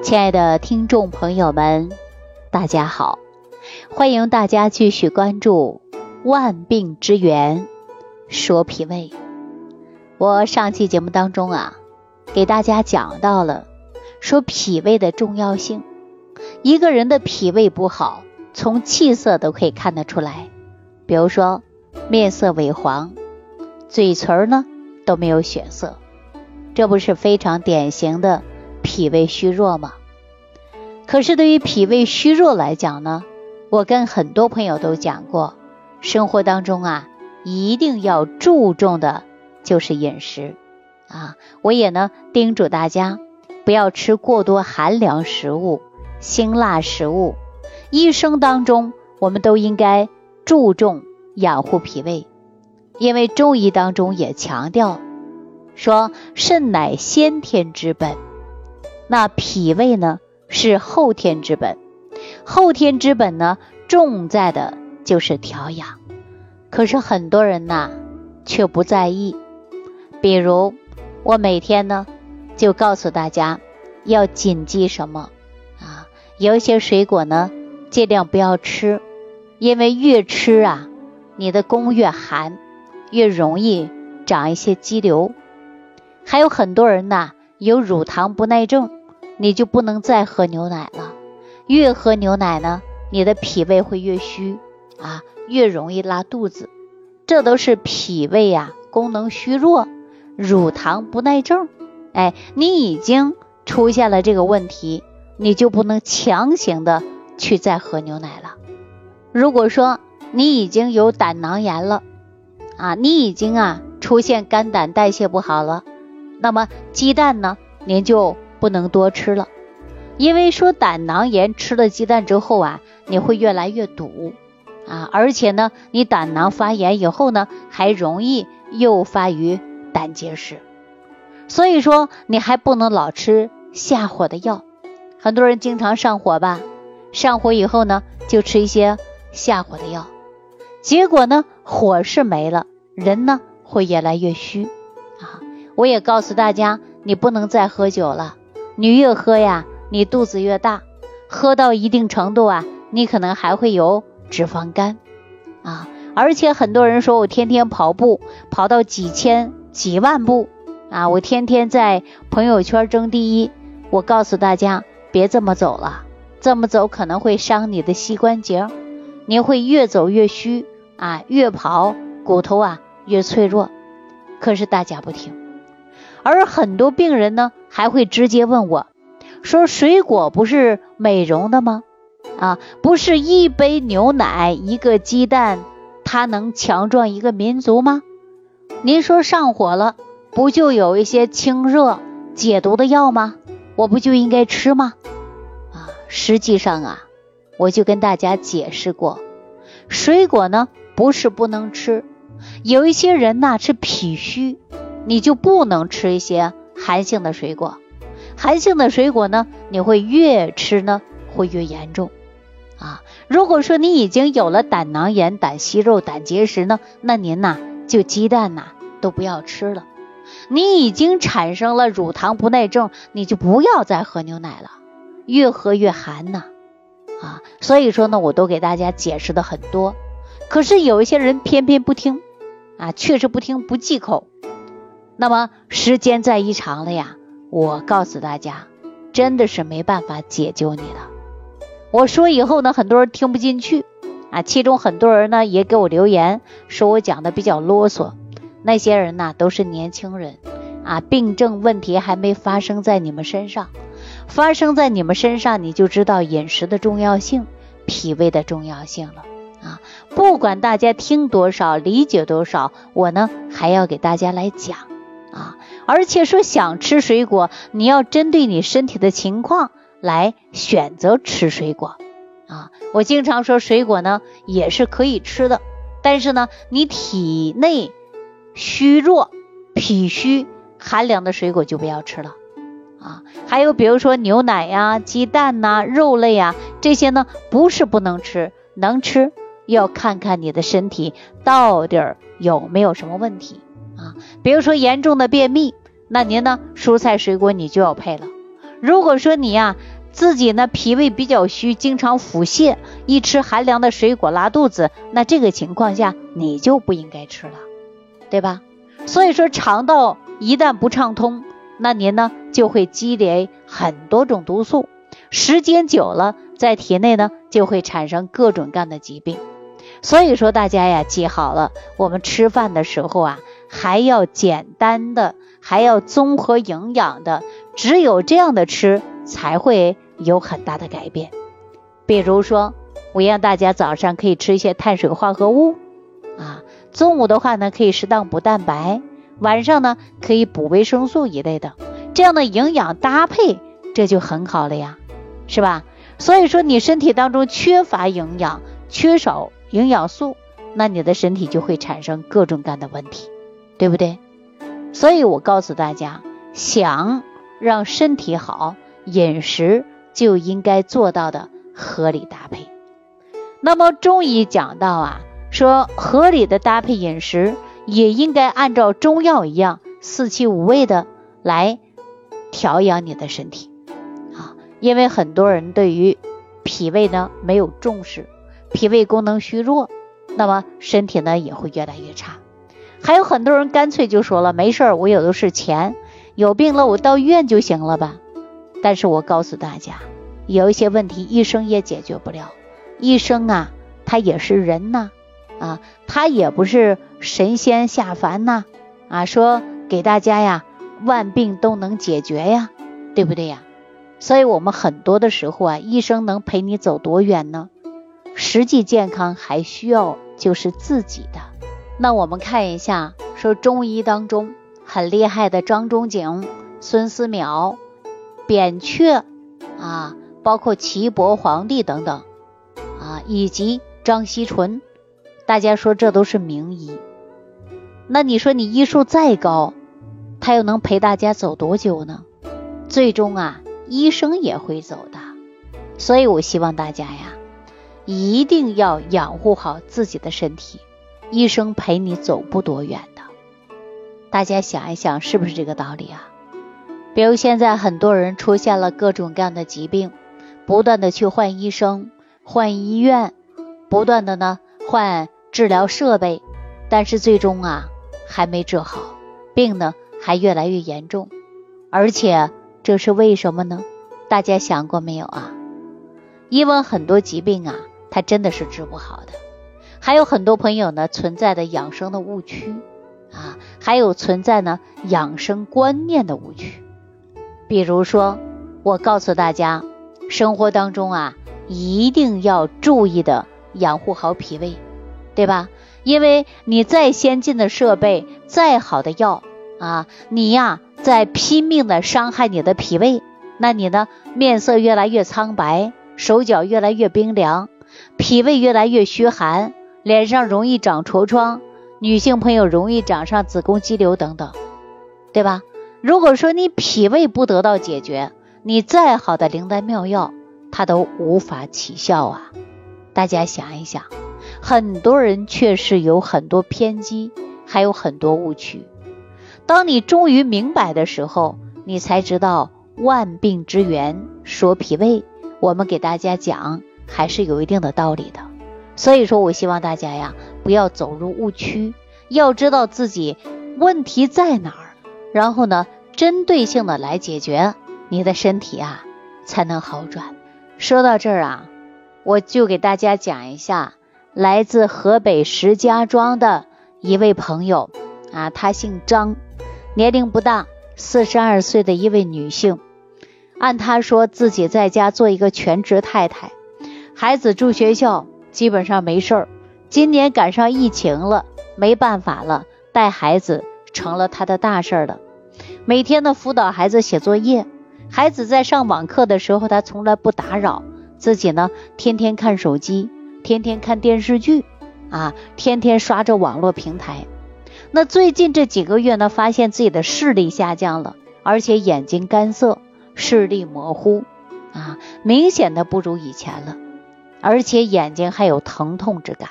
亲爱的听众朋友们，大家好！欢迎大家继续关注《万病之源说脾胃》。我上期节目当中啊，给大家讲到了说脾胃的重要性。一个人的脾胃不好，从气色都可以看得出来。比如说，面色萎黄，嘴唇呢都没有血色，这不是非常典型的脾胃虚弱吗？可是对于脾胃虚弱来讲呢，我跟很多朋友都讲过，生活当中啊，一定要注重的就是饮食啊。我也呢叮嘱大家，不要吃过多寒凉食物、辛辣食物。一生当中，我们都应该注重养护脾胃，因为中医当中也强调说，肾乃先天之本，那脾胃呢？是后天之本，后天之本呢，重在的就是调养。可是很多人呐，却不在意。比如我每天呢，就告诉大家要谨记什么啊？有一些水果呢，尽量不要吃，因为越吃啊，你的宫越寒，越容易长一些肌瘤。还有很多人呐，有乳糖不耐症。你就不能再喝牛奶了，越喝牛奶呢，你的脾胃会越虚啊，越容易拉肚子，这都是脾胃呀功能虚弱、乳糖不耐症。哎，你已经出现了这个问题，你就不能强行的去再喝牛奶了。如果说你已经有胆囊炎了啊，你已经啊出现肝胆代谢不好了，那么鸡蛋呢，您就。不能多吃了，因为说胆囊炎吃了鸡蛋之后啊，你会越来越堵啊，而且呢，你胆囊发炎以后呢，还容易诱发于胆结石，所以说你还不能老吃下火的药。很多人经常上火吧，上火以后呢，就吃一些下火的药，结果呢，火是没了，人呢会越来越虚啊。我也告诉大家，你不能再喝酒了。你越喝呀，你肚子越大，喝到一定程度啊，你可能还会有脂肪肝啊。而且很多人说我天天跑步，跑到几千、几万步啊，我天天在朋友圈争第一。我告诉大家，别这么走了，这么走可能会伤你的膝关节，你会越走越虚啊，越跑骨头啊越脆弱。可是大家不听，而很多病人呢。还会直接问我，说水果不是美容的吗？啊，不是一杯牛奶一个鸡蛋，它能强壮一个民族吗？您说上火了，不就有一些清热解毒的药吗？我不就应该吃吗？啊，实际上啊，我就跟大家解释过，水果呢不是不能吃，有一些人呐是脾虚，你就不能吃一些。寒性的水果，寒性的水果呢，你会越吃呢会越严重啊。如果说你已经有了胆囊炎、胆息肉、胆结石呢，那您呐就鸡蛋呐都不要吃了。你已经产生了乳糖不耐症，你就不要再喝牛奶了，越喝越寒呐啊。所以说呢，我都给大家解释的很多，可是有一些人偏偏不听啊，确实不听不忌口。那么时间再一长了呀，我告诉大家，真的是没办法解救你了。我说以后呢，很多人听不进去啊，其中很多人呢也给我留言，说我讲的比较啰嗦。那些人呢都是年轻人啊，病症问题还没发生在你们身上，发生在你们身上，你就知道饮食的重要性、脾胃的重要性了啊。不管大家听多少、理解多少，我呢还要给大家来讲。而且说想吃水果，你要针对你身体的情况来选择吃水果。啊，我经常说水果呢也是可以吃的，但是呢你体内虚弱、脾虚、寒凉的水果就不要吃了。啊，还有比如说牛奶呀、鸡蛋呐、肉类呀这些呢，不是不能吃，能吃，要看看你的身体到底有没有什么问题。比如说严重的便秘，那您呢？蔬菜水果你就要配了。如果说你呀自己呢脾胃比较虚，经常腹泻，一吃寒凉的水果拉肚子，那这个情况下你就不应该吃了，对吧？所以说肠道一旦不畅通，那您呢就会积累很多种毒素，时间久了在体内呢就会产生各种各样的疾病。所以说大家呀记好了，我们吃饭的时候啊还要简单的，还要综合营养的，只有这样的吃才会有很大的改变。比如说，我让大家早上可以吃一些碳水化合物啊，中午的话呢可以适当补蛋白，晚上呢可以补维生素一类的，这样的营养搭配这就很好了呀，是吧？所以说你身体当中缺乏营养，缺少。营养素，那你的身体就会产生各种各样的问题，对不对？所以我告诉大家，想让身体好，饮食就应该做到的合理搭配。那么中医讲到啊，说合理的搭配饮食，也应该按照中药一样，四气五味的来调养你的身体啊。因为很多人对于脾胃呢没有重视。脾胃功能虚弱，那么身体呢也会越来越差。还有很多人干脆就说了，没事儿，我有的是钱，有病了我到医院就行了吧。但是我告诉大家，有一些问题医生也解决不了。医生啊，他也是人呐，啊，他也不是神仙下凡呐，啊，说给大家呀，万病都能解决呀，对不对呀？所以我们很多的时候啊，医生能陪你走多远呢？实际健康还需要就是自己的。那我们看一下，说中医当中很厉害的张仲景、孙思邈、扁鹊啊，包括岐伯皇帝等等啊，以及张锡纯，大家说这都是名医。那你说你医术再高，他又能陪大家走多久呢？最终啊，医生也会走的。所以我希望大家呀。一定要养护好自己的身体，医生陪你走不多远的。大家想一想，是不是这个道理啊？比如现在很多人出现了各种各样的疾病，不断的去换医生、换医院，不断的呢换治疗设备，但是最终啊还没治好，病呢还越来越严重，而且这是为什么呢？大家想过没有啊？因为很多疾病啊。它真的是治不好的，还有很多朋友呢存在的养生的误区啊，还有存在呢养生观念的误区。比如说，我告诉大家，生活当中啊一定要注意的养护好脾胃，对吧？因为你再先进的设备，再好的药啊，你呀在拼命的伤害你的脾胃，那你呢面色越来越苍白，手脚越来越冰凉。脾胃越来越虚寒，脸上容易长痤疮，女性朋友容易长上子宫肌瘤等等，对吧？如果说你脾胃不得到解决，你再好的灵丹妙药，它都无法起效啊！大家想一想，很多人确实有很多偏激，还有很多误区。当你终于明白的时候，你才知道万病之源说脾胃。我们给大家讲。还是有一定的道理的，所以说我希望大家呀，不要走入误区，要知道自己问题在哪儿，然后呢，针对性的来解决，你的身体啊才能好转。说到这儿啊，我就给大家讲一下，来自河北石家庄的一位朋友啊，她姓张，年龄不大，四十二岁的一位女性，按她说自己在家做一个全职太太。孩子住学校，基本上没事儿。今年赶上疫情了，没办法了，带孩子成了他的大事儿了。每天呢辅导孩子写作业，孩子在上网课的时候，他从来不打扰，自己呢天天看手机，天天看电视剧，啊，天天刷着网络平台。那最近这几个月呢，发现自己的视力下降了，而且眼睛干涩，视力模糊，啊，明显的不如以前了。而且眼睛还有疼痛之感，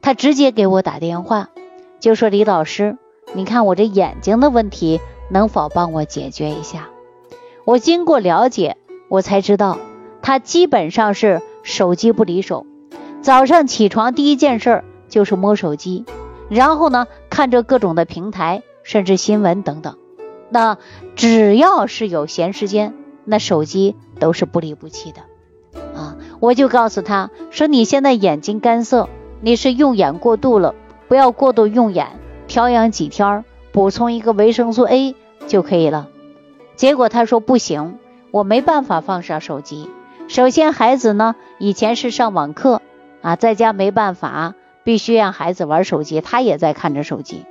他直接给我打电话，就说：“李老师，你看我这眼睛的问题，能否帮我解决一下？”我经过了解，我才知道他基本上是手机不离手，早上起床第一件事就是摸手机，然后呢看着各种的平台，甚至新闻等等。那只要是有闲时间，那手机都是不离不弃的。我就告诉他说：“你现在眼睛干涩，你是用眼过度了，不要过度用眼，调养几天，补充一个维生素 A 就可以了。”结果他说不行，我没办法放下手机。首先，孩子呢以前是上网课啊，在家没办法，必须让孩子玩手机，他也在看着手机。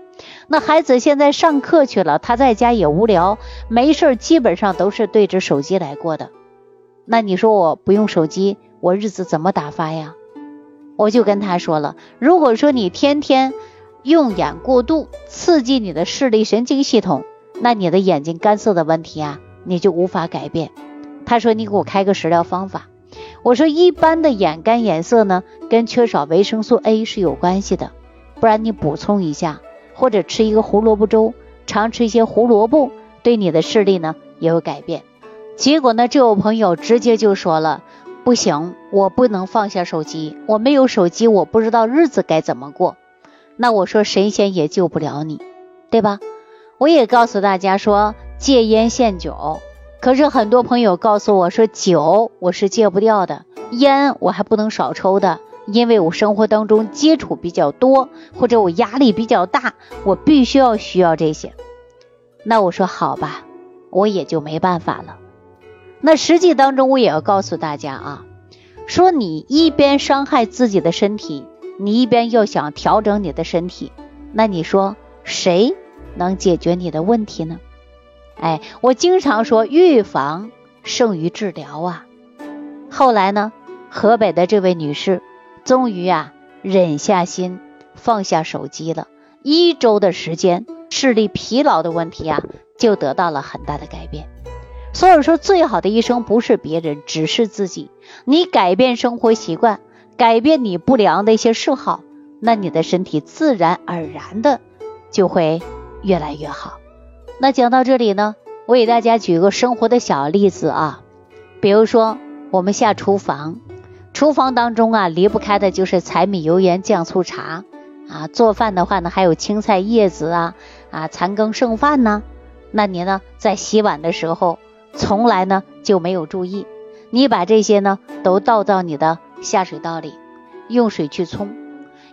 那孩子现在上课去了，他在家也无聊，没事基本上都是对着手机来过的。那你说我不用手机，我日子怎么打发呀？我就跟他说了，如果说你天天用眼过度，刺激你的视力神经系统。那你的眼睛干涩的问题啊，你就无法改变。他说你给我开个食疗方法。我说一般的眼干眼涩呢，跟缺少维生素 A 是有关系的，不然你补充一下，或者吃一个胡萝卜粥，常吃一些胡萝卜，对你的视力呢也有改变。结果呢，这位朋友直接就说了，不行，我不能放下手机，我没有手机，我不知道日子该怎么过。那我说神仙也救不了你，对吧？我也告诉大家说戒烟限酒，可是很多朋友告诉我说酒我是戒不掉的，烟我还不能少抽的，因为我生活当中接触比较多，或者我压力比较大，我必须要需要这些。那我说好吧，我也就没办法了。那实际当中我也要告诉大家啊，说你一边伤害自己的身体，你一边又想调整你的身体，那你说谁？能解决你的问题呢？哎，我经常说预防胜于治疗啊。后来呢，河北的这位女士终于啊忍下心放下手机了，一周的时间，视力疲劳的问题啊就得到了很大的改变。所以说，最好的医生不是别人，只是自己。你改变生活习惯，改变你不良的一些嗜好，那你的身体自然而然的就会。越来越好。那讲到这里呢，我给大家举个生活的小例子啊，比如说我们下厨房，厨房当中啊离不开的就是柴米油盐酱醋茶啊。做饭的话呢，还有青菜叶子啊啊残羹剩饭呢。那你呢在洗碗的时候，从来呢就没有注意，你把这些呢都倒到你的下水道里，用水去冲，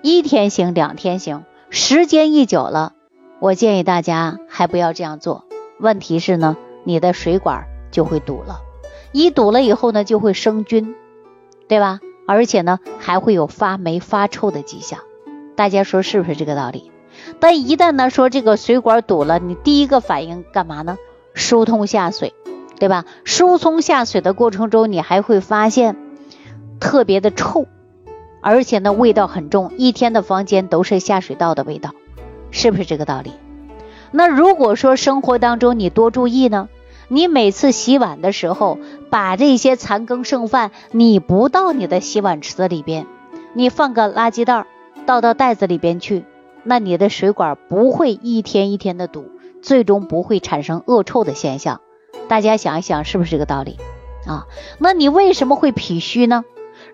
一天行两天行，时间一久了。我建议大家还不要这样做。问题是呢，你的水管就会堵了，一堵了以后呢，就会生菌，对吧？而且呢，还会有发霉发臭的迹象。大家说是不是这个道理？但一旦呢说这个水管堵了，你第一个反应干嘛呢？疏通下水，对吧？疏通下水的过程中，你还会发现特别的臭，而且呢味道很重，一天的房间都是下水道的味道。是不是这个道理？那如果说生活当中你多注意呢？你每次洗碗的时候，把这些残羹剩饭你不倒你的洗碗池子里边，你放个垃圾袋倒到袋子里边去，那你的水管不会一天一天的堵，最终不会产生恶臭的现象。大家想一想，是不是这个道理啊？那你为什么会脾虚呢？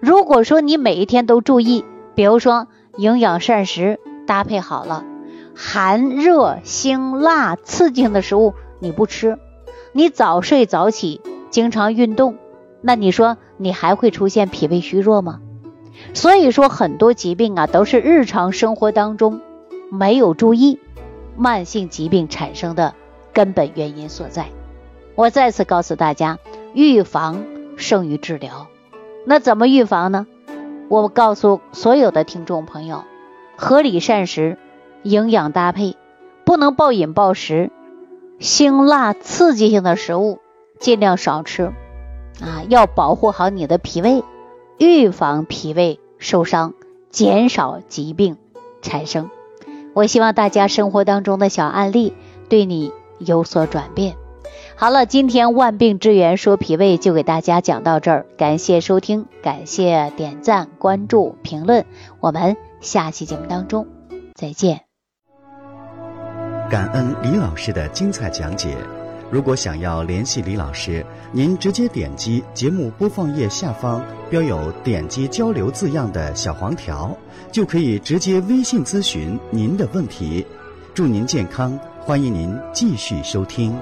如果说你每一天都注意，比如说营养膳食搭配好了。寒热辛辣刺激性的食物你不吃，你早睡早起，经常运动，那你说你还会出现脾胃虚弱吗？所以说很多疾病啊都是日常生活当中没有注意，慢性疾病产生的根本原因所在。我再次告诉大家，预防胜于治疗。那怎么预防呢？我告诉所有的听众朋友，合理膳食。营养搭配不能暴饮暴食，辛辣刺激性的食物尽量少吃啊！要保护好你的脾胃，预防脾胃受伤，减少疾病产生。我希望大家生活当中的小案例对你有所转变。好了，今天万病之源说脾胃就给大家讲到这儿，感谢收听，感谢点赞、关注、评论，我们下期节目当中再见。感恩李老师的精彩讲解。如果想要联系李老师，您直接点击节目播放页下方标有“点击交流”字样的小黄条，就可以直接微信咨询您的问题。祝您健康，欢迎您继续收听。